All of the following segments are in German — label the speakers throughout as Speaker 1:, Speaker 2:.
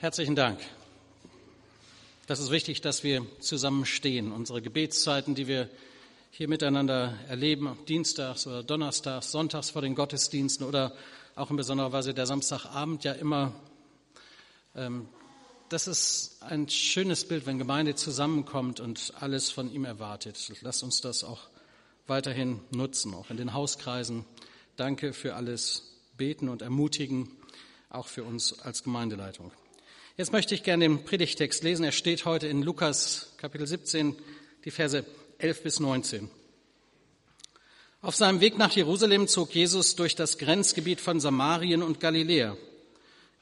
Speaker 1: Herzlichen Dank. Das ist wichtig, dass wir zusammenstehen. Unsere Gebetszeiten, die wir hier miteinander erleben, dienstags oder donnerstags, sonntags vor den Gottesdiensten oder auch in besonderer Weise der Samstagabend ja immer, ähm, das ist ein schönes Bild, wenn Gemeinde zusammenkommt und alles von ihm erwartet. Lasst uns das auch weiterhin nutzen, auch in den Hauskreisen. Danke für alles Beten und Ermutigen, auch für uns als Gemeindeleitung. Jetzt möchte ich gerne den Predigtext lesen. Er steht heute in Lukas Kapitel 17, die Verse 11 bis 19. Auf seinem Weg nach Jerusalem zog Jesus durch das Grenzgebiet von Samarien und Galiläa.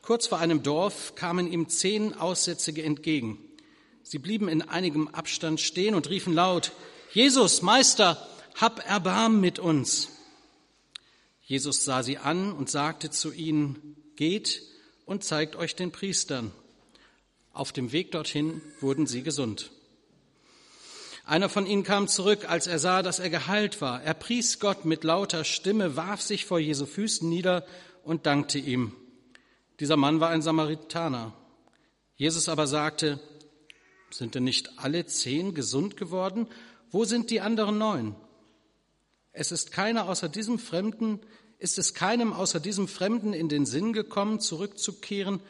Speaker 1: Kurz vor einem Dorf kamen ihm zehn Aussätzige entgegen. Sie blieben in einigem Abstand stehen und riefen laut, Jesus, Meister, hab Erbarm mit uns. Jesus sah sie an und sagte zu ihnen, geht und zeigt euch den Priestern. Auf dem Weg dorthin wurden sie gesund. Einer von ihnen kam zurück, als er sah, dass er geheilt war. Er pries Gott mit lauter Stimme, warf sich vor Jesu Füßen nieder und dankte ihm. Dieser Mann war ein Samaritaner. Jesus aber sagte, sind denn nicht alle zehn gesund geworden? Wo sind die anderen neun? Es ist keiner außer diesem Fremden, ist es keinem außer diesem Fremden in den Sinn gekommen, zurückzukehren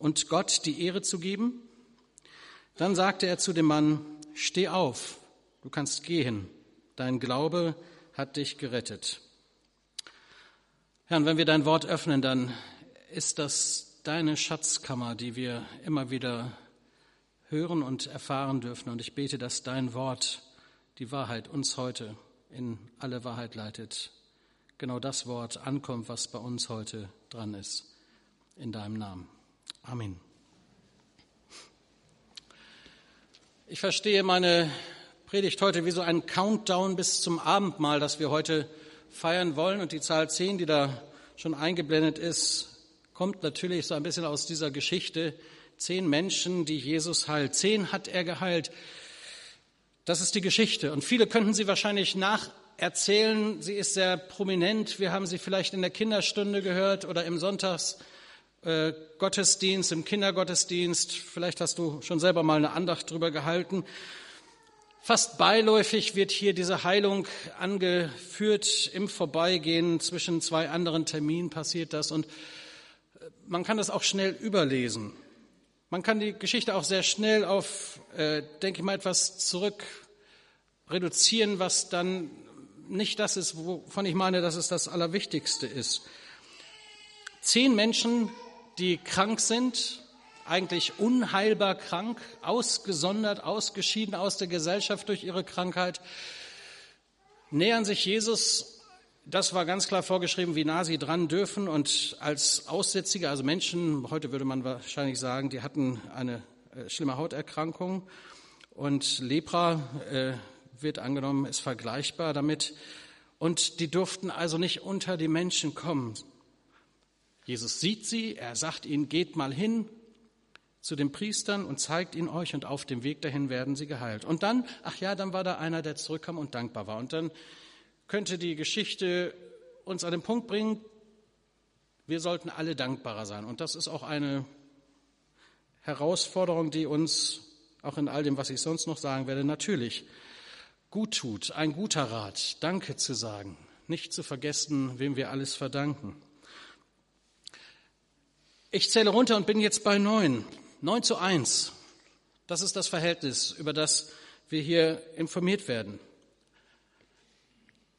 Speaker 1: und Gott die Ehre zu geben? Dann sagte er zu dem Mann, steh auf, du kannst gehen, dein Glaube hat dich gerettet. Herr, wenn wir dein Wort öffnen, dann ist das deine Schatzkammer, die wir immer wieder hören und erfahren dürfen. Und ich bete, dass dein Wort, die Wahrheit, uns heute in alle Wahrheit leitet. Genau das Wort ankommt, was bei uns heute dran ist. In deinem Namen. Amen. Ich verstehe meine Predigt heute wie so ein Countdown bis zum Abendmahl, das wir heute feiern wollen. Und die Zahl 10, die da schon eingeblendet ist, kommt natürlich so ein bisschen aus dieser Geschichte. Zehn Menschen, die Jesus heilt. Zehn hat er geheilt. Das ist die Geschichte. Und viele könnten sie wahrscheinlich nacherzählen. Sie ist sehr prominent. Wir haben sie vielleicht in der Kinderstunde gehört oder im Sonntagsgottesdienst, im Kindergottesdienst. Vielleicht hast du schon selber mal eine Andacht drüber gehalten. Fast beiläufig wird hier diese Heilung angeführt. Im Vorbeigehen zwischen zwei anderen Terminen passiert das. Und man kann das auch schnell überlesen. Man kann die Geschichte auch sehr schnell auf, äh, denke ich mal, etwas zurück reduzieren, was dann nicht das ist, wovon ich meine, dass es das Allerwichtigste ist. Zehn Menschen, die krank sind, eigentlich unheilbar krank, ausgesondert, ausgeschieden aus der Gesellschaft durch ihre Krankheit, nähern sich Jesus das war ganz klar vorgeschrieben, wie nah sie dran dürfen. Und als Aussätzige, also Menschen, heute würde man wahrscheinlich sagen, die hatten eine äh, schlimme Hauterkrankung. Und Lepra äh, wird angenommen, ist vergleichbar damit. Und die durften also nicht unter die Menschen kommen. Jesus sieht sie, er sagt ihnen, geht mal hin zu den Priestern und zeigt ihnen euch und auf dem Weg dahin werden sie geheilt. Und dann, ach ja, dann war da einer, der zurückkam und dankbar war. Und dann könnte die Geschichte uns an den Punkt bringen, wir sollten alle dankbarer sein. Und das ist auch eine Herausforderung, die uns auch in all dem, was ich sonst noch sagen werde, natürlich gut tut. Ein guter Rat, Danke zu sagen, nicht zu vergessen, wem wir alles verdanken. Ich zähle runter und bin jetzt bei neun. Neun zu eins. Das ist das Verhältnis, über das wir hier informiert werden.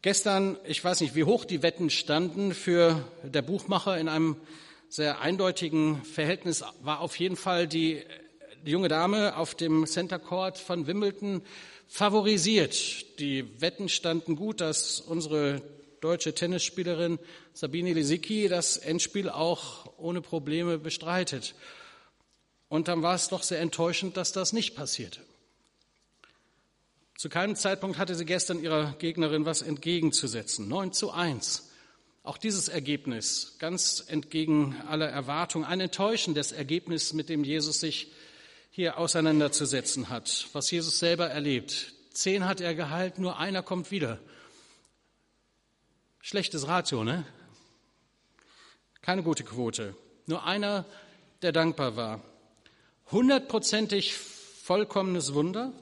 Speaker 1: Gestern, ich weiß nicht, wie hoch die Wetten standen für der Buchmacher in einem sehr eindeutigen Verhältnis, war auf jeden Fall die, die junge Dame auf dem Center Court von Wimbledon favorisiert. Die Wetten standen gut, dass unsere deutsche Tennisspielerin Sabine Lisicki das Endspiel auch ohne Probleme bestreitet. Und dann war es doch sehr enttäuschend, dass das nicht passierte. Zu keinem Zeitpunkt hatte sie gestern ihrer Gegnerin was entgegenzusetzen. 9 zu 1. Auch dieses Ergebnis, ganz entgegen aller Erwartungen, ein enttäuschendes Ergebnis, mit dem Jesus sich hier auseinanderzusetzen hat, was Jesus selber erlebt. Zehn hat er geheilt, nur einer kommt wieder. Schlechtes Ratio, ne? Keine gute Quote. Nur einer, der dankbar war. hundertprozentig vollkommenes Wunder.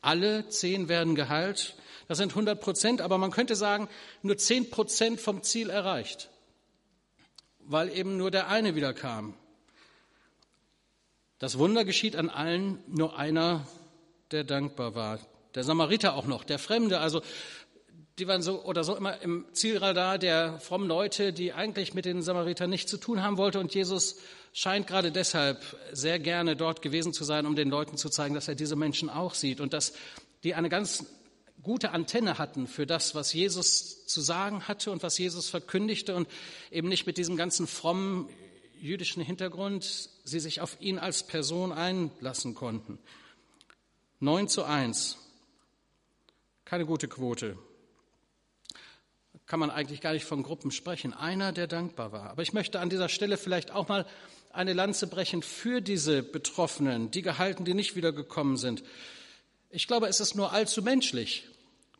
Speaker 1: Alle zehn werden geheilt. Das sind 100 Prozent, aber man könnte sagen, nur 10 Prozent vom Ziel erreicht, weil eben nur der eine wieder kam. Das Wunder geschieht an allen, nur einer, der dankbar war. Der Samariter auch noch, der Fremde, also die waren so oder so immer im Zielradar der frommen Leute, die eigentlich mit den Samaritern nichts zu tun haben wollte. Und Jesus scheint gerade deshalb sehr gerne dort gewesen zu sein, um den Leuten zu zeigen, dass er diese Menschen auch sieht und dass die eine ganz gute Antenne hatten für das, was Jesus zu sagen hatte und was Jesus verkündigte und eben nicht mit diesem ganzen frommen jüdischen Hintergrund sie sich auf ihn als Person einlassen konnten. 9 zu 1. Keine gute Quote. Kann man eigentlich gar nicht von Gruppen sprechen. Einer, der dankbar war. Aber ich möchte an dieser Stelle vielleicht auch mal eine Lanze brechen für diese Betroffenen, die Gehalten, die nicht wiedergekommen sind. Ich glaube, es ist nur allzu menschlich,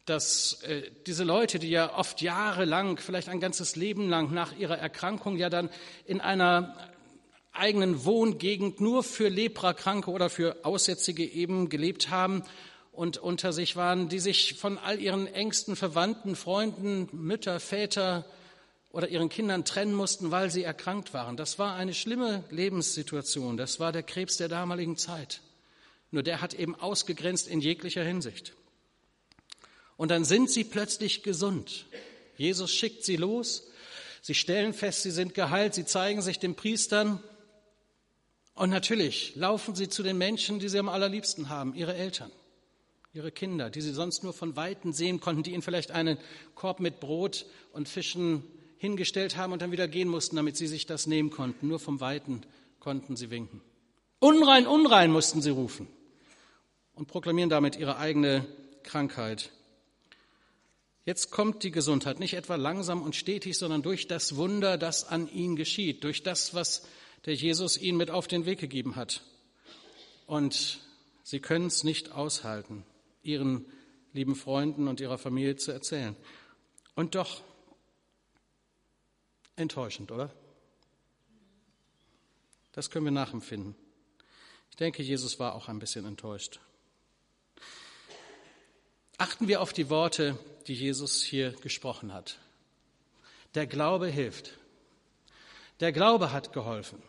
Speaker 1: dass äh, diese Leute, die ja oft jahrelang, vielleicht ein ganzes Leben lang nach ihrer Erkrankung ja dann in einer eigenen Wohngegend nur für Leprakranke oder für Aussätzige eben gelebt haben und unter sich waren, die sich von all ihren engsten Verwandten, Freunden, Mütter, Väter oder ihren Kindern trennen mussten, weil sie erkrankt waren. Das war eine schlimme Lebenssituation. Das war der Krebs der damaligen Zeit. Nur der hat eben ausgegrenzt in jeglicher Hinsicht. Und dann sind sie plötzlich gesund. Jesus schickt sie los. Sie stellen fest, sie sind geheilt. Sie zeigen sich den Priestern. Und natürlich laufen sie zu den Menschen, die sie am allerliebsten haben, ihre Eltern ihre Kinder, die sie sonst nur von Weitem sehen konnten, die ihnen vielleicht einen Korb mit Brot und Fischen hingestellt haben und dann wieder gehen mussten, damit sie sich das nehmen konnten. Nur vom Weiten konnten sie winken. Unrein, unrein mussten sie rufen und proklamieren damit ihre eigene Krankheit. Jetzt kommt die Gesundheit, nicht etwa langsam und stetig, sondern durch das Wunder, das an ihnen geschieht, durch das, was der Jesus ihnen mit auf den Weg gegeben hat. Und sie können es nicht aushalten ihren lieben Freunden und ihrer Familie zu erzählen. Und doch enttäuschend, oder? Das können wir nachempfinden. Ich denke, Jesus war auch ein bisschen enttäuscht. Achten wir auf die Worte, die Jesus hier gesprochen hat. Der Glaube hilft. Der Glaube hat geholfen.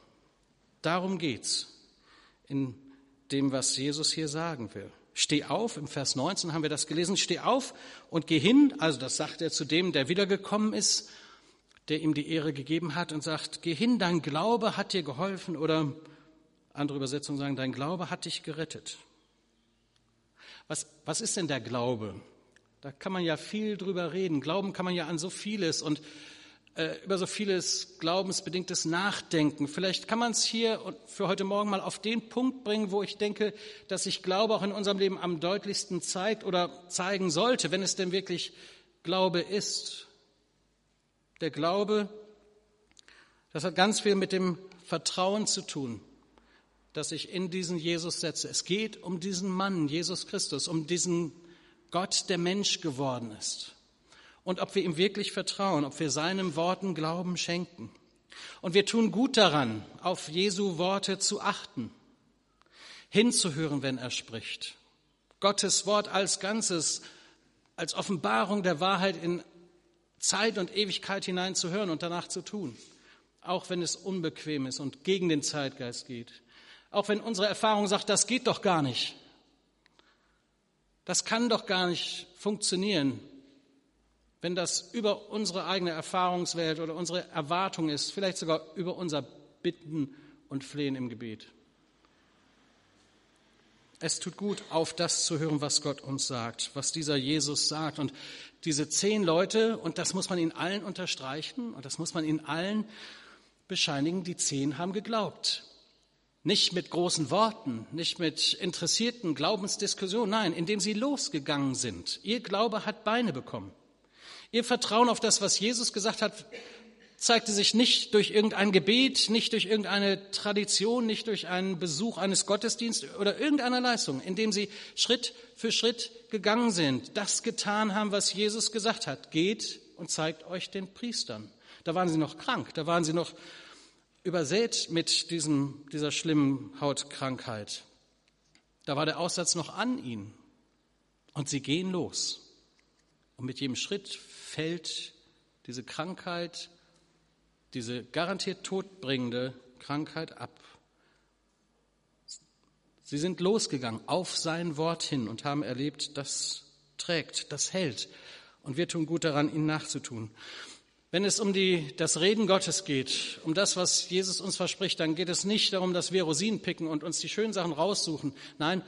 Speaker 1: Darum geht's in dem, was Jesus hier sagen will. Steh auf, im Vers 19 haben wir das gelesen, steh auf und geh hin, also das sagt er zu dem, der wiedergekommen ist, der ihm die Ehre gegeben hat und sagt, geh hin, dein Glaube hat dir geholfen oder andere Übersetzungen sagen, dein Glaube hat dich gerettet. Was, was ist denn der Glaube? Da kann man ja viel drüber reden. Glauben kann man ja an so vieles und äh, über so vieles glaubensbedingtes Nachdenken. Vielleicht kann man es hier für heute Morgen mal auf den Punkt bringen, wo ich denke, dass sich Glaube auch in unserem Leben am deutlichsten zeigt oder zeigen sollte, wenn es denn wirklich Glaube ist. Der Glaube, das hat ganz viel mit dem Vertrauen zu tun, das ich in diesen Jesus setze. Es geht um diesen Mann, Jesus Christus, um diesen Gott, der Mensch geworden ist und ob wir ihm wirklich vertrauen, ob wir seinen Worten Glauben schenken. Und wir tun gut daran, auf Jesu Worte zu achten, hinzuhören, wenn er spricht. Gottes Wort als Ganzes, als Offenbarung der Wahrheit in Zeit und Ewigkeit hinein zu hören und danach zu tun, auch wenn es unbequem ist und gegen den Zeitgeist geht. Auch wenn unsere Erfahrung sagt, das geht doch gar nicht. Das kann doch gar nicht funktionieren wenn das über unsere eigene Erfahrungswelt oder unsere Erwartung ist, vielleicht sogar über unser Bitten und Flehen im Gebet. Es tut gut, auf das zu hören, was Gott uns sagt, was dieser Jesus sagt. Und diese zehn Leute, und das muss man ihnen allen unterstreichen und das muss man ihnen allen bescheinigen, die zehn haben geglaubt. Nicht mit großen Worten, nicht mit interessierten Glaubensdiskussionen, nein, indem sie losgegangen sind. Ihr Glaube hat Beine bekommen. Ihr Vertrauen auf das, was Jesus gesagt hat, zeigte sich nicht durch irgendein Gebet, nicht durch irgendeine Tradition, nicht durch einen Besuch eines Gottesdienstes oder irgendeiner Leistung, indem sie Schritt für Schritt gegangen sind, das getan haben, was Jesus gesagt hat. Geht und zeigt euch den Priestern. Da waren sie noch krank, da waren sie noch übersät mit diesem, dieser schlimmen Hautkrankheit. Da war der Aussatz noch an ihnen. Und sie gehen los. Und mit jedem Schritt fällt diese Krankheit, diese garantiert todbringende Krankheit ab. Sie sind losgegangen auf sein Wort hin und haben erlebt, das trägt, das hält. Und wir tun gut daran, ihnen nachzutun. Wenn es um die, das Reden Gottes geht, um das, was Jesus uns verspricht, dann geht es nicht darum, dass wir Rosinen picken und uns die schönen Sachen raussuchen. Nein,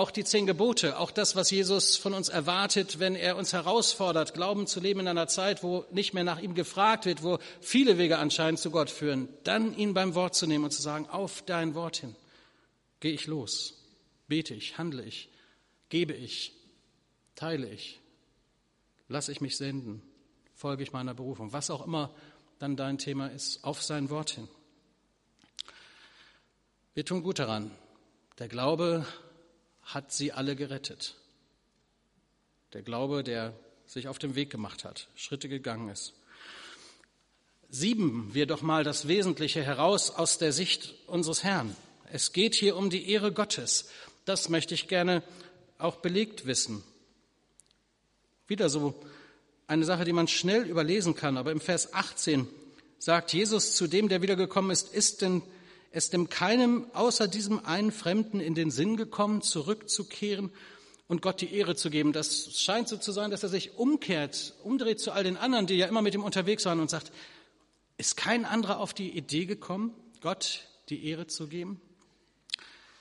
Speaker 1: auch die zehn Gebote, auch das, was Jesus von uns erwartet, wenn er uns herausfordert, Glauben zu leben in einer Zeit, wo nicht mehr nach ihm gefragt wird, wo viele Wege anscheinend zu Gott führen, dann ihn beim Wort zu nehmen und zu sagen, auf dein Wort hin gehe ich los, bete ich, handle ich, gebe ich, teile ich, lasse ich mich senden, folge ich meiner Berufung, was auch immer dann dein Thema ist, auf sein Wort hin. Wir tun gut daran. Der Glaube hat sie alle gerettet. Der Glaube, der sich auf den Weg gemacht hat, Schritte gegangen ist. Sieben wir doch mal das Wesentliche heraus aus der Sicht unseres Herrn. Es geht hier um die Ehre Gottes. Das möchte ich gerne auch belegt wissen. Wieder so eine Sache, die man schnell überlesen kann, aber im Vers 18 sagt Jesus zu dem, der wiedergekommen ist, ist denn es dem keinem außer diesem einen Fremden in den Sinn gekommen, zurückzukehren und Gott die Ehre zu geben. Das scheint so zu sein, dass er sich umkehrt, umdreht zu all den anderen, die ja immer mit ihm unterwegs waren und sagt, ist kein anderer auf die Idee gekommen, Gott die Ehre zu geben?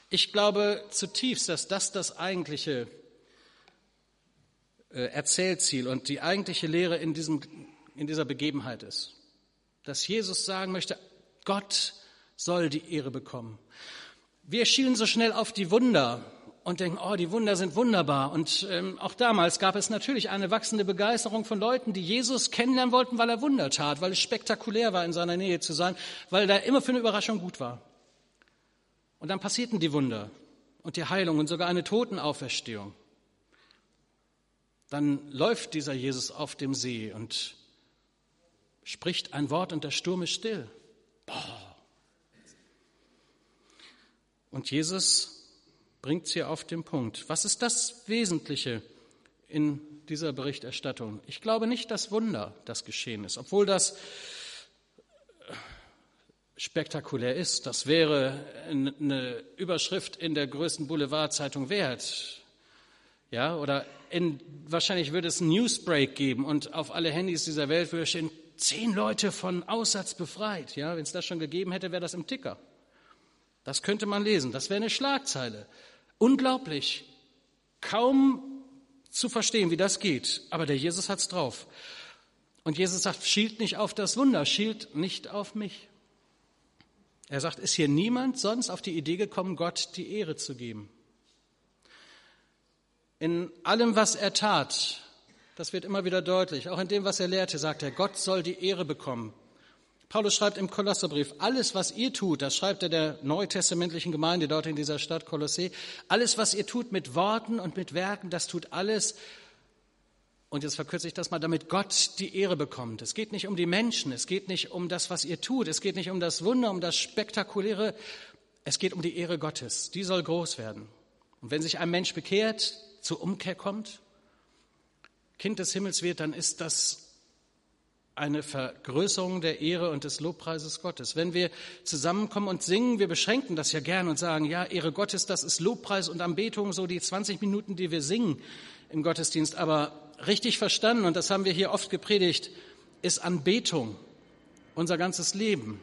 Speaker 1: Ich glaube zutiefst, dass das das eigentliche äh, Erzählziel und die eigentliche Lehre in, diesem, in dieser Begebenheit ist. Dass Jesus sagen möchte, Gott soll die Ehre bekommen. Wir schielen so schnell auf die Wunder und denken, oh, die Wunder sind wunderbar. Und ähm, auch damals gab es natürlich eine wachsende Begeisterung von Leuten, die Jesus kennenlernen wollten, weil er Wunder tat, weil es spektakulär war, in seiner Nähe zu sein, weil er immer für eine Überraschung gut war. Und dann passierten die Wunder und die Heilung und sogar eine Totenauferstehung. Dann läuft dieser Jesus auf dem See und spricht ein Wort und der Sturm ist still. Boah. Und Jesus bringt es hier auf den Punkt. Was ist das Wesentliche in dieser Berichterstattung? Ich glaube nicht das Wunder, das geschehen ist, obwohl das spektakulär ist. Das wäre eine Überschrift in der größten Boulevardzeitung wert. Ja, oder in, wahrscheinlich würde es einen Newsbreak geben und auf alle Handys dieser Welt würde stehen, zehn Leute von Aussatz befreit. Ja, wenn es das schon gegeben hätte, wäre das im Ticker. Das könnte man lesen. Das wäre eine Schlagzeile. Unglaublich. Kaum zu verstehen, wie das geht. Aber der Jesus hat's drauf. Und Jesus sagt, schielt nicht auf das Wunder, schielt nicht auf mich. Er sagt, ist hier niemand sonst auf die Idee gekommen, Gott die Ehre zu geben? In allem, was er tat, das wird immer wieder deutlich, auch in dem, was er lehrte, sagt er, Gott soll die Ehre bekommen. Paulus schreibt im Kolosserbrief, alles, was ihr tut, das schreibt er der neutestamentlichen Gemeinde dort in dieser Stadt Kolossee, alles, was ihr tut mit Worten und mit Werken, das tut alles und jetzt verkürze ich das mal, damit Gott die Ehre bekommt. Es geht nicht um die Menschen, es geht nicht um das, was ihr tut, es geht nicht um das Wunder, um das Spektakuläre, es geht um die Ehre Gottes. Die soll groß werden. Und wenn sich ein Mensch bekehrt, zur Umkehr kommt, Kind des Himmels wird, dann ist das eine Vergrößerung der Ehre und des Lobpreises Gottes. Wenn wir zusammenkommen und singen, wir beschränken das ja gern und sagen, ja, Ehre Gottes, das ist Lobpreis und Anbetung, so die 20 Minuten, die wir singen im Gottesdienst. Aber richtig verstanden, und das haben wir hier oft gepredigt, ist Anbetung unser ganzes Leben.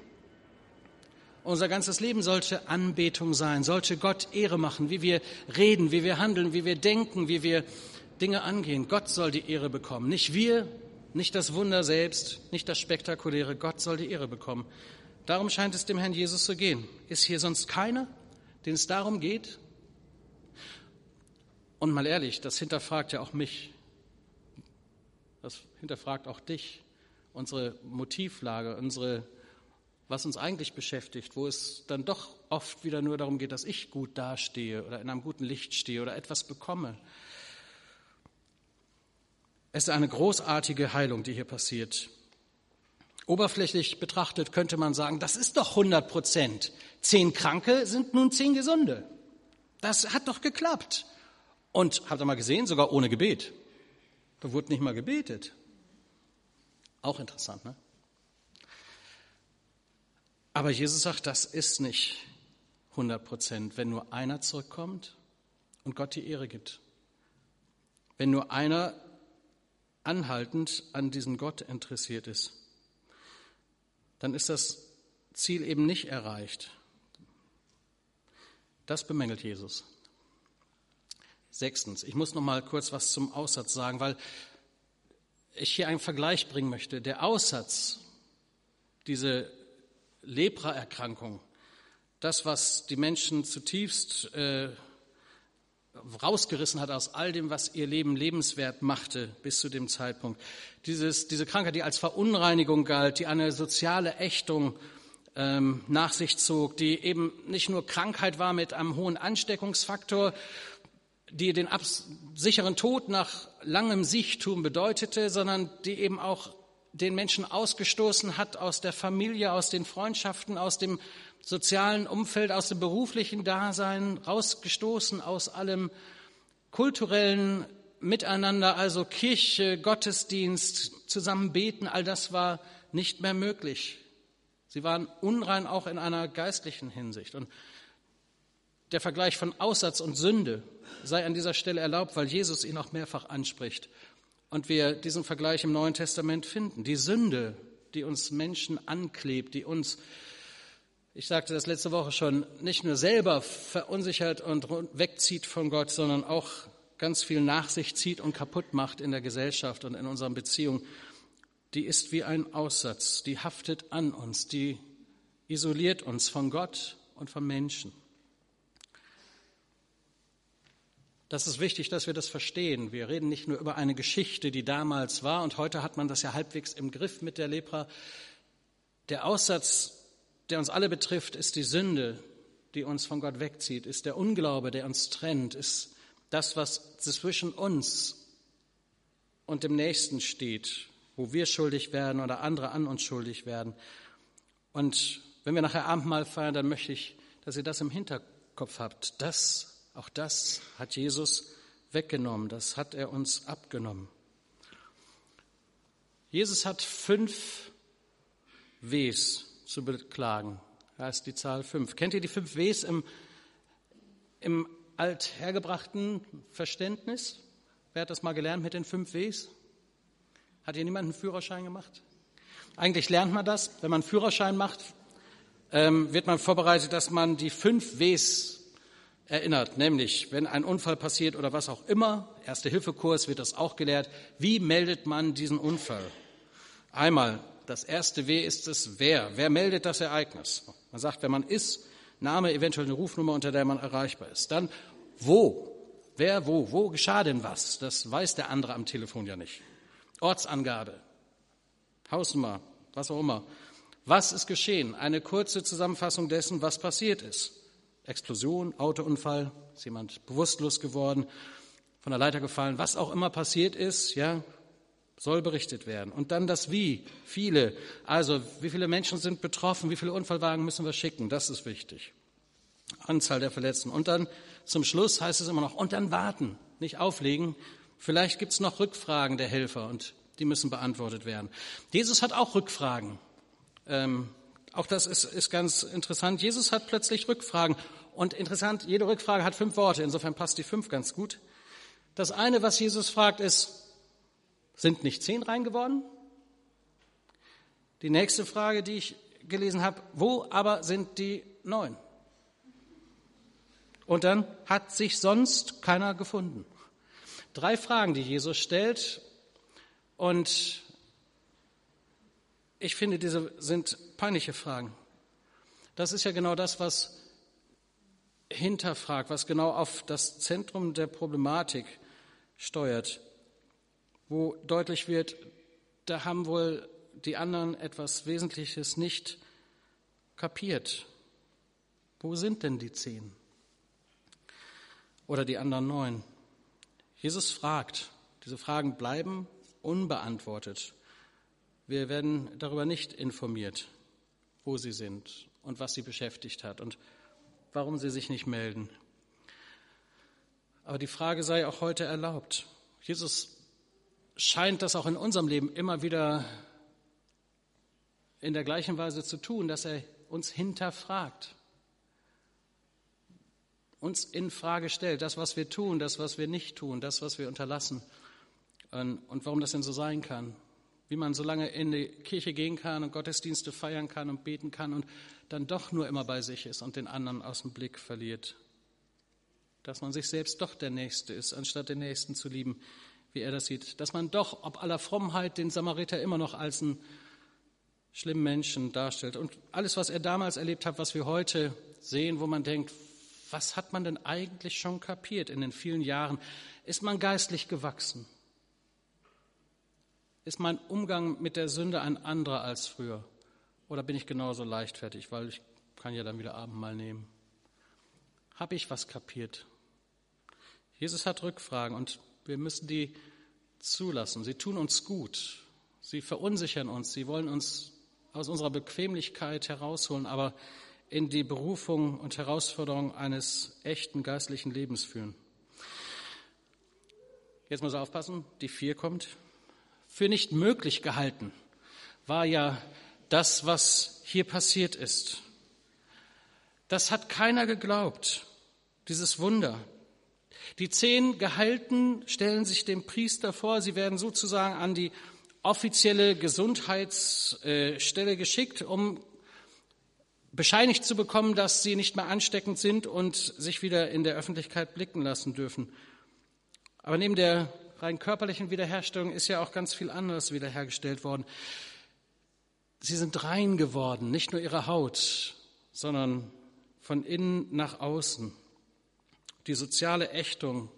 Speaker 1: Unser ganzes Leben sollte Anbetung sein, sollte Gott Ehre machen, wie wir reden, wie wir handeln, wie wir denken, wie wir Dinge angehen. Gott soll die Ehre bekommen. Nicht wir, nicht das Wunder selbst, nicht das Spektakuläre. Gott soll die Ehre bekommen. Darum scheint es dem Herrn Jesus zu gehen. Ist hier sonst keiner, den es darum geht? Und mal ehrlich, das hinterfragt ja auch mich. Das hinterfragt auch dich, unsere Motivlage, unsere, was uns eigentlich beschäftigt, wo es dann doch oft wieder nur darum geht, dass ich gut dastehe oder in einem guten Licht stehe oder etwas bekomme. Es ist eine großartige Heilung, die hier passiert. Oberflächlich betrachtet könnte man sagen, das ist doch 100 Prozent. Zehn Kranke sind nun zehn Gesunde. Das hat doch geklappt. Und habt ihr mal gesehen, sogar ohne Gebet. Da wurde nicht mal gebetet. Auch interessant, ne? Aber Jesus sagt, das ist nicht 100 Prozent, wenn nur einer zurückkommt und Gott die Ehre gibt. Wenn nur einer anhaltend an diesen Gott interessiert ist, dann ist das Ziel eben nicht erreicht. Das bemängelt Jesus. Sechstens, ich muss noch mal kurz was zum Aussatz sagen, weil ich hier einen Vergleich bringen möchte. Der Aussatz, diese Lepraerkrankung, das, was die Menschen zutiefst äh, rausgerissen hat aus all dem, was ihr Leben lebenswert machte bis zu dem Zeitpunkt. Dieses, diese Krankheit, die als Verunreinigung galt, die eine soziale Ächtung ähm, nach sich zog, die eben nicht nur Krankheit war mit einem hohen Ansteckungsfaktor, die den sicheren Tod nach langem Siechtum bedeutete, sondern die eben auch den Menschen ausgestoßen hat aus der Familie, aus den Freundschaften, aus dem sozialen Umfeld, aus dem beruflichen Dasein, rausgestoßen aus allem kulturellen Miteinander, also Kirche, Gottesdienst, zusammen beten, all das war nicht mehr möglich. Sie waren unrein auch in einer geistlichen Hinsicht. Und der Vergleich von Aussatz und Sünde sei an dieser Stelle erlaubt, weil Jesus ihn auch mehrfach anspricht. Und wir diesen Vergleich im Neuen Testament finden. Die Sünde, die uns Menschen anklebt, die uns, ich sagte das letzte Woche schon, nicht nur selber verunsichert und wegzieht von Gott, sondern auch ganz viel nach sich zieht und kaputt macht in der Gesellschaft und in unseren Beziehungen, die ist wie ein Aussatz, die haftet an uns, die isoliert uns von Gott und von Menschen. Das ist wichtig, dass wir das verstehen. Wir reden nicht nur über eine Geschichte, die damals war, und heute hat man das ja halbwegs im Griff mit der Lepra. Der Aussatz, der uns alle betrifft, ist die Sünde, die uns von Gott wegzieht, ist der Unglaube, der uns trennt, ist das, was zwischen uns und dem Nächsten steht, wo wir schuldig werden oder andere an uns schuldig werden. Und wenn wir nachher Abendmahl feiern, dann möchte ich, dass ihr das im Hinterkopf habt. Das auch das hat Jesus weggenommen, das hat er uns abgenommen. Jesus hat fünf Ws zu beklagen. Da ist die Zahl fünf. Kennt ihr die fünf Ws im, im althergebrachten Verständnis? Wer hat das mal gelernt mit den fünf Ws? Hat hier niemand einen Führerschein gemacht? Eigentlich lernt man das. Wenn man einen Führerschein macht, ähm, wird man vorbereitet, dass man die fünf Ws erinnert, nämlich wenn ein Unfall passiert oder was auch immer, Erste-Hilfe-Kurs wird das auch gelehrt, wie meldet man diesen Unfall? Einmal, das erste W ist es wer. Wer meldet das Ereignis? Man sagt, wer man ist, Name, eventuell eine Rufnummer, unter der man erreichbar ist. Dann wo? Wer, wo? Wo geschah denn was? Das weiß der andere am Telefon ja nicht. Ortsangabe, Hausnummer, was auch immer. Was ist geschehen? Eine kurze Zusammenfassung dessen, was passiert ist. Explosion, Autounfall, ist jemand bewusstlos geworden, von der Leiter gefallen, was auch immer passiert ist, ja, soll berichtet werden. Und dann das Wie, viele. Also, wie viele Menschen sind betroffen, wie viele Unfallwagen müssen wir schicken, das ist wichtig. Anzahl der Verletzten. Und dann zum Schluss heißt es immer noch, und dann warten, nicht auflegen. Vielleicht gibt es noch Rückfragen der Helfer und die müssen beantwortet werden. Jesus hat auch Rückfragen. Ähm, auch das ist, ist ganz interessant. Jesus hat plötzlich Rückfragen. Und interessant, jede Rückfrage hat fünf Worte. Insofern passt die fünf ganz gut. Das eine, was Jesus fragt, ist, sind nicht zehn rein geworden? Die nächste Frage, die ich gelesen habe, wo aber sind die neun? Und dann hat sich sonst keiner gefunden. Drei Fragen, die Jesus stellt. Und ich finde, diese sind peinliche Fragen. Das ist ja genau das, was hinterfragt, was genau auf das Zentrum der Problematik steuert, wo deutlich wird, da haben wohl die anderen etwas Wesentliches nicht kapiert. Wo sind denn die zehn? Oder die anderen neun? Jesus fragt, diese Fragen bleiben unbeantwortet. Wir werden darüber nicht informiert, wo sie sind und was sie beschäftigt hat und warum sie sich nicht melden. Aber die Frage sei auch heute erlaubt. Jesus scheint das auch in unserem Leben immer wieder in der gleichen Weise zu tun, dass er uns hinterfragt, uns in Frage stellt, das, was wir tun, das, was wir nicht tun, das, was wir unterlassen und warum das denn so sein kann. Wie man so lange in die Kirche gehen kann und Gottesdienste feiern kann und beten kann und dann doch nur immer bei sich ist und den anderen aus dem Blick verliert. Dass man sich selbst doch der Nächste ist, anstatt den Nächsten zu lieben, wie er das sieht. Dass man doch, ob aller Frommheit, den Samariter immer noch als einen schlimmen Menschen darstellt. Und alles, was er damals erlebt hat, was wir heute sehen, wo man denkt, was hat man denn eigentlich schon kapiert in den vielen Jahren? Ist man geistlich gewachsen? Ist mein Umgang mit der Sünde ein anderer als früher? Oder bin ich genauso leichtfertig, weil ich kann ja dann wieder Abendmahl nehmen? Habe ich was kapiert? Jesus hat Rückfragen und wir müssen die zulassen. Sie tun uns gut. Sie verunsichern uns. Sie wollen uns aus unserer Bequemlichkeit herausholen, aber in die Berufung und Herausforderung eines echten geistlichen Lebens führen. Jetzt muss er aufpassen, die vier kommt für nicht möglich gehalten, war ja das, was hier passiert ist. Das hat keiner geglaubt, dieses Wunder. Die zehn Gehalten stellen sich dem Priester vor, sie werden sozusagen an die offizielle Gesundheitsstelle geschickt, um bescheinigt zu bekommen, dass sie nicht mehr ansteckend sind und sich wieder in der Öffentlichkeit blicken lassen dürfen. Aber neben der rein körperlichen Wiederherstellung ist ja auch ganz viel anderes wiederhergestellt worden. Sie sind rein geworden, nicht nur ihre Haut, sondern von innen nach außen. Die soziale Ächtung,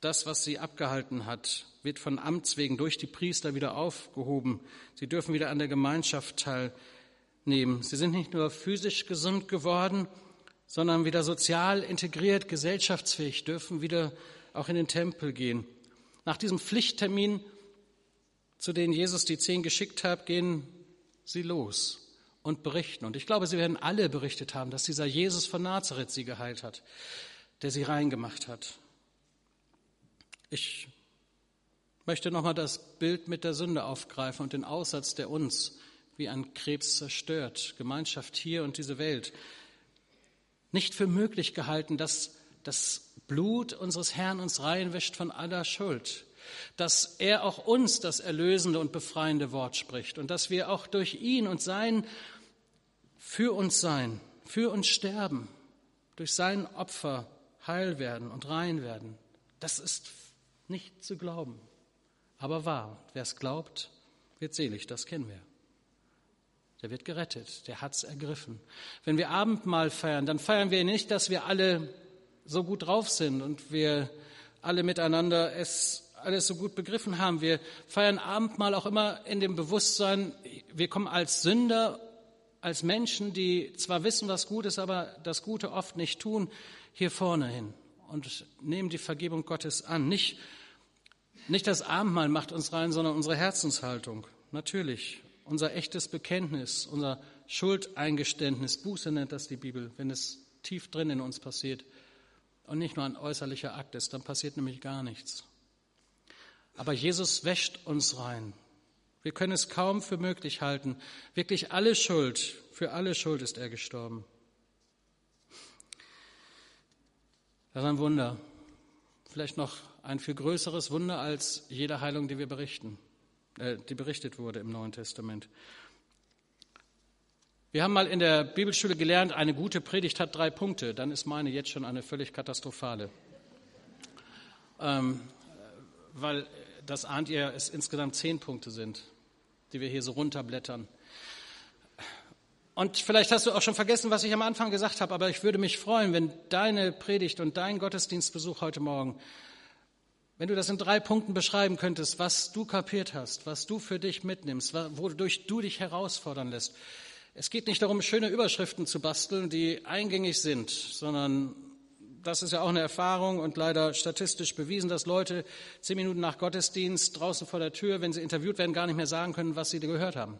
Speaker 1: das, was sie abgehalten hat, wird von Amts wegen durch die Priester wieder aufgehoben. Sie dürfen wieder an der Gemeinschaft teilnehmen. Sie sind nicht nur physisch gesund geworden, sondern wieder sozial integriert, gesellschaftsfähig, dürfen wieder auch in den Tempel gehen. Nach diesem Pflichttermin, zu dem Jesus die zehn geschickt hat, gehen sie los und berichten. Und ich glaube, sie werden alle berichtet haben, dass dieser Jesus von Nazareth sie geheilt hat, der sie reingemacht hat. Ich möchte nochmal das Bild mit der Sünde aufgreifen und den Aussatz, der uns wie ein Krebs zerstört, Gemeinschaft hier und diese Welt. Nicht für möglich gehalten, dass das Blut unseres Herrn uns reinwäscht von aller Schuld, dass er auch uns das erlösende und befreiende Wort spricht und dass wir auch durch ihn und sein für uns sein, für uns sterben, durch sein Opfer heil werden und rein werden. Das ist nicht zu glauben, aber wahr. Wer es glaubt, wird selig, das kennen wir. Der wird gerettet, der hat es ergriffen. Wenn wir Abendmahl feiern, dann feiern wir nicht, dass wir alle so gut drauf sind und wir alle miteinander es alles so gut begriffen haben. Wir feiern Abendmahl auch immer in dem Bewusstsein, wir kommen als Sünder, als Menschen, die zwar wissen, was gut ist, aber das Gute oft nicht tun, hier vorne hin und nehmen die Vergebung Gottes an. Nicht, nicht das Abendmahl macht uns rein, sondern unsere Herzenshaltung. Natürlich. Unser echtes Bekenntnis, unser Schuldeingeständnis, Buße nennt das die Bibel, wenn es tief drin in uns passiert und nicht nur ein äußerlicher Akt ist, dann passiert nämlich gar nichts. Aber Jesus wäscht uns rein. Wir können es kaum für möglich halten. Wirklich alle Schuld, für alle Schuld ist er gestorben. Das ist ein Wunder. Vielleicht noch ein viel größeres Wunder als jede Heilung, die wir berichten, äh, die berichtet wurde im Neuen Testament. Wir haben mal in der Bibelschule gelernt, eine gute Predigt hat drei Punkte. Dann ist meine jetzt schon eine völlig katastrophale. Ähm, weil, das ahnt ihr, es insgesamt zehn Punkte sind, die wir hier so runterblättern. Und vielleicht hast du auch schon vergessen, was ich am Anfang gesagt habe, aber ich würde mich freuen, wenn deine Predigt und dein Gottesdienstbesuch heute Morgen, wenn du das in drei Punkten beschreiben könntest, was du kapiert hast, was du für dich mitnimmst, wodurch du dich herausfordern lässt, es geht nicht darum, schöne Überschriften zu basteln, die eingängig sind, sondern das ist ja auch eine Erfahrung und leider statistisch bewiesen, dass Leute zehn Minuten nach Gottesdienst draußen vor der Tür, wenn sie interviewt werden, gar nicht mehr sagen können, was sie gehört haben.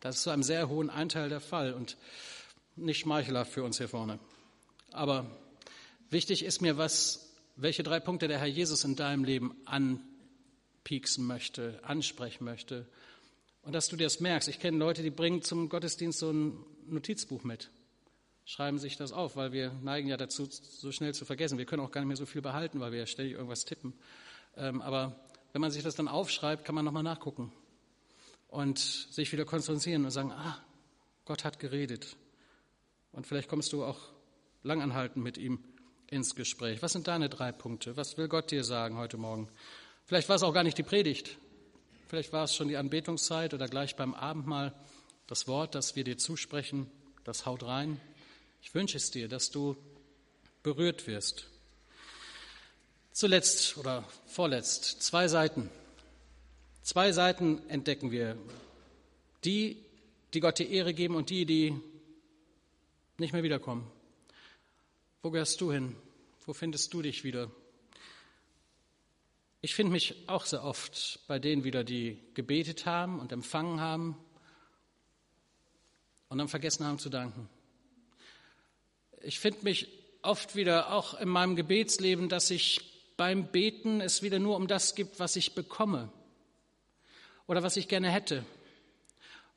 Speaker 1: Das ist zu einem sehr hohen Anteil der Fall und nicht schmeichelhaft für uns hier vorne. Aber wichtig ist mir, was, welche drei Punkte der Herr Jesus in deinem Leben anpieksen möchte, ansprechen möchte. Und dass du dir das merkst. Ich kenne Leute, die bringen zum Gottesdienst so ein Notizbuch mit schreiben sich das auf, weil wir neigen ja dazu, so schnell zu vergessen. Wir können auch gar nicht mehr so viel behalten, weil wir ja ständig irgendwas tippen. Ähm, aber wenn man sich das dann aufschreibt, kann man nochmal nachgucken und sich wieder konzentrieren und sagen, ah, Gott hat geredet. Und vielleicht kommst du auch langanhalten mit ihm ins Gespräch. Was sind deine drei Punkte? Was will Gott dir sagen heute Morgen? Vielleicht war es auch gar nicht die Predigt. Vielleicht war es schon die Anbetungszeit oder gleich beim Abendmahl das Wort, das wir dir zusprechen. Das haut rein. Ich wünsche es dir, dass du berührt wirst. Zuletzt oder vorletzt zwei Seiten. Zwei Seiten entdecken wir. Die, die Gott die Ehre geben und die, die nicht mehr wiederkommen. Wo gehörst du hin? Wo findest du dich wieder? Ich finde mich auch sehr oft bei denen wieder, die gebetet haben und empfangen haben und dann vergessen haben zu danken ich finde mich oft wieder auch in meinem Gebetsleben, dass ich beim Beten es wieder nur um das gibt, was ich bekomme oder was ich gerne hätte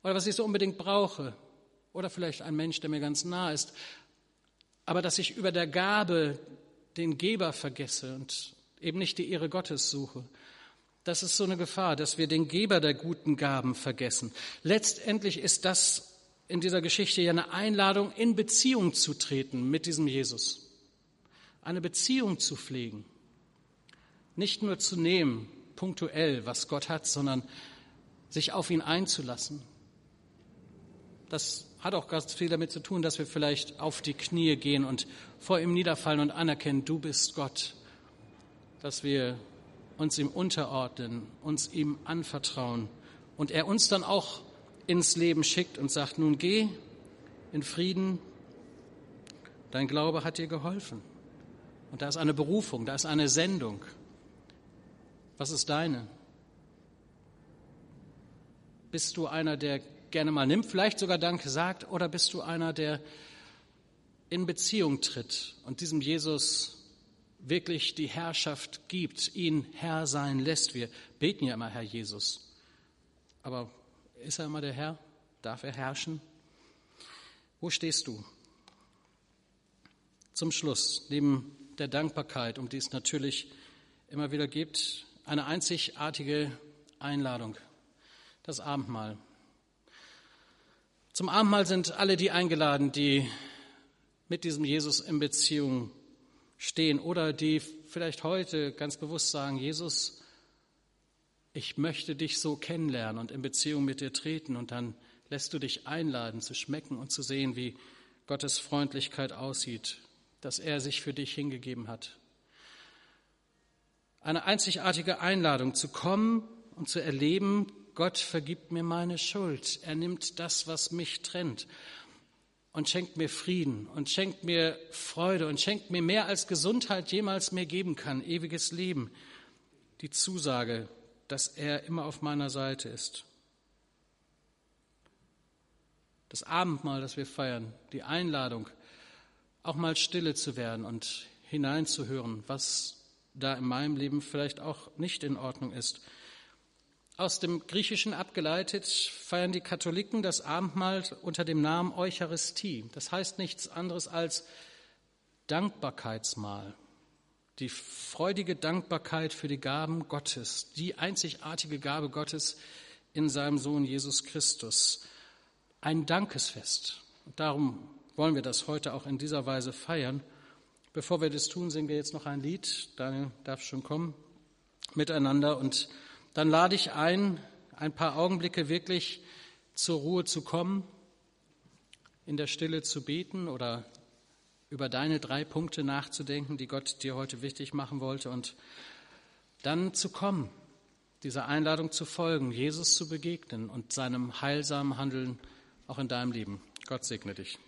Speaker 1: oder was ich so unbedingt brauche oder vielleicht ein Mensch, der mir ganz nah ist, aber dass ich über der Gabe den Geber vergesse und eben nicht die Ehre Gottes suche. Das ist so eine Gefahr, dass wir den Geber der guten Gaben vergessen. Letztendlich ist das in dieser Geschichte ja eine Einladung, in Beziehung zu treten mit diesem Jesus. Eine Beziehung zu pflegen. Nicht nur zu nehmen, punktuell, was Gott hat, sondern sich auf ihn einzulassen. Das hat auch ganz viel damit zu tun, dass wir vielleicht auf die Knie gehen und vor ihm niederfallen und anerkennen, du bist Gott. Dass wir uns ihm unterordnen, uns ihm anvertrauen und er uns dann auch ins Leben schickt und sagt, nun geh in Frieden, dein Glaube hat dir geholfen. Und da ist eine Berufung, da ist eine Sendung. Was ist deine? Bist du einer, der gerne mal nimmt, vielleicht sogar Danke sagt, oder bist du einer, der in Beziehung tritt und diesem Jesus wirklich die Herrschaft gibt, ihn Herr sein lässt? Wir beten ja immer Herr Jesus. Aber ist er immer der Herr? Darf er herrschen? Wo stehst du? Zum Schluss, neben der Dankbarkeit, um die es natürlich immer wieder gibt, eine einzigartige Einladung, das Abendmahl. Zum Abendmahl sind alle die eingeladen, die mit diesem Jesus in Beziehung stehen oder die vielleicht heute ganz bewusst sagen, Jesus, ich möchte dich so kennenlernen und in Beziehung mit dir treten und dann lässt du dich einladen zu schmecken und zu sehen, wie Gottes Freundlichkeit aussieht, dass er sich für dich hingegeben hat. Eine einzigartige Einladung zu kommen und zu erleben, Gott vergibt mir meine Schuld. Er nimmt das, was mich trennt und schenkt mir Frieden und schenkt mir Freude und schenkt mir mehr als Gesundheit jemals mir geben kann, ewiges Leben. Die Zusage, dass er immer auf meiner Seite ist. Das Abendmahl, das wir feiern, die Einladung, auch mal stille zu werden und hineinzuhören, was da in meinem Leben vielleicht auch nicht in Ordnung ist. Aus dem Griechischen abgeleitet feiern die Katholiken das Abendmahl unter dem Namen Eucharistie. Das heißt nichts anderes als Dankbarkeitsmahl die freudige Dankbarkeit für die Gaben Gottes, die einzigartige Gabe Gottes in seinem Sohn Jesus Christus. Ein Dankesfest. Darum wollen wir das heute auch in dieser Weise feiern. Bevor wir das tun, singen wir jetzt noch ein Lied. Daniel darf schon kommen miteinander. Und dann lade ich ein, ein paar Augenblicke wirklich zur Ruhe zu kommen, in der Stille zu beten oder über deine drei Punkte nachzudenken, die Gott dir heute wichtig machen wollte und dann zu kommen, dieser Einladung zu folgen, Jesus zu begegnen und seinem heilsamen Handeln auch in deinem Leben. Gott segne dich.